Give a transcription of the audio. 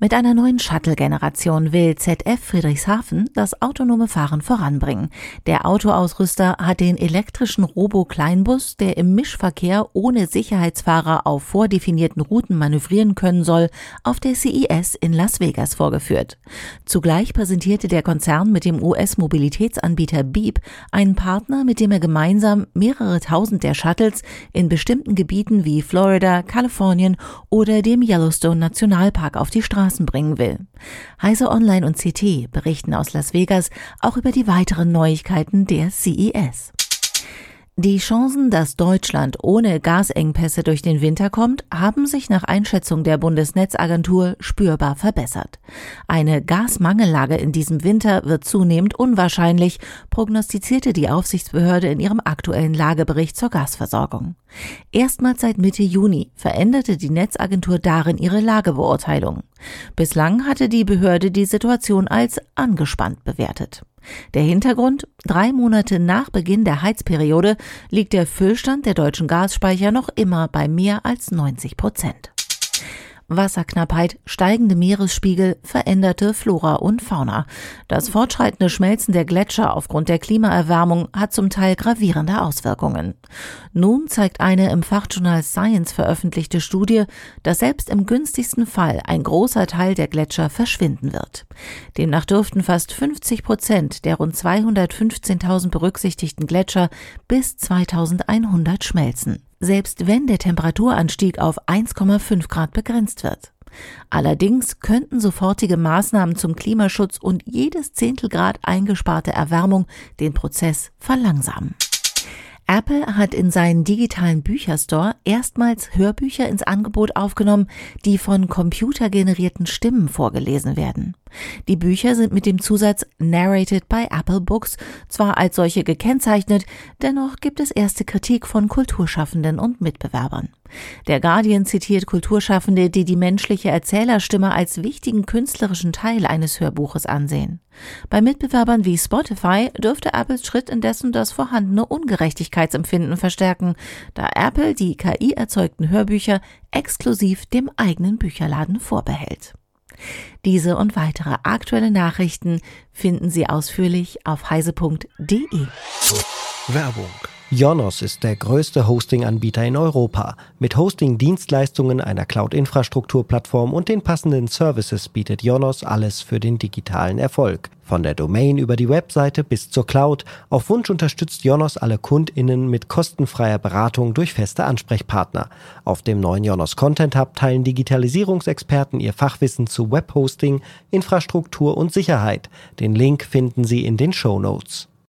Mit einer neuen Shuttle-Generation will ZF Friedrichshafen das autonome Fahren voranbringen. Der Autoausrüster hat den elektrischen Robo-Kleinbus, der im Mischverkehr ohne Sicherheitsfahrer auf vordefinierten Routen manövrieren können soll, auf der CES in Las Vegas vorgeführt. Zugleich präsentierte der Konzern mit dem US-Mobilitätsanbieter Beep einen Partner, mit dem er gemeinsam mehrere tausend der Shuttles in bestimmten Gebieten wie Florida, Kalifornien oder dem Yellowstone Nationalpark auf die Straßen bringen will. Heise Online und CT berichten aus Las Vegas auch über die weiteren Neuigkeiten der CES. Die Chancen, dass Deutschland ohne Gasengpässe durch den Winter kommt, haben sich nach Einschätzung der Bundesnetzagentur spürbar verbessert. Eine Gasmangellage in diesem Winter wird zunehmend unwahrscheinlich, prognostizierte die Aufsichtsbehörde in ihrem aktuellen Lagebericht zur Gasversorgung. Erstmals seit Mitte Juni veränderte die Netzagentur darin ihre Lagebeurteilung. Bislang hatte die Behörde die Situation als angespannt bewertet. Der Hintergrund? Drei Monate nach Beginn der Heizperiode liegt der Füllstand der deutschen Gasspeicher noch immer bei mehr als 90 Prozent. Wasserknappheit, steigende Meeresspiegel, veränderte Flora und Fauna. Das fortschreitende Schmelzen der Gletscher aufgrund der Klimaerwärmung hat zum Teil gravierende Auswirkungen. Nun zeigt eine im Fachjournal Science veröffentlichte Studie, dass selbst im günstigsten Fall ein großer Teil der Gletscher verschwinden wird. Demnach dürften fast 50 Prozent der rund 215.000 berücksichtigten Gletscher bis 2100 schmelzen selbst wenn der Temperaturanstieg auf 1,5 Grad begrenzt wird. Allerdings könnten sofortige Maßnahmen zum Klimaschutz und jedes Zehntelgrad eingesparte Erwärmung den Prozess verlangsamen. Apple hat in seinen digitalen Bücherstore erstmals Hörbücher ins Angebot aufgenommen, die von computergenerierten Stimmen vorgelesen werden. Die Bücher sind mit dem Zusatz Narrated by Apple Books zwar als solche gekennzeichnet, dennoch gibt es erste Kritik von Kulturschaffenden und Mitbewerbern. Der Guardian zitiert Kulturschaffende, die die menschliche Erzählerstimme als wichtigen künstlerischen Teil eines Hörbuches ansehen. Bei Mitbewerbern wie Spotify dürfte Apples Schritt indessen das vorhandene Ungerechtigkeitsempfinden verstärken, da Apple die KI erzeugten Hörbücher exklusiv dem eigenen Bücherladen vorbehält. Diese und weitere aktuelle Nachrichten finden Sie ausführlich auf heise.de. Werbung Jonos ist der größte Hosting-Anbieter in Europa. Mit Hosting-Dienstleistungen, einer Cloud-Infrastrukturplattform und den passenden Services bietet Jonos alles für den digitalen Erfolg. Von der Domain über die Webseite bis zur Cloud. Auf Wunsch unterstützt Jonos alle KundInnen mit kostenfreier Beratung durch feste Ansprechpartner. Auf dem neuen Jonos Content Hub teilen Digitalisierungsexperten ihr Fachwissen zu Webhosting, Infrastruktur und Sicherheit. Den Link finden Sie in den Show Notes.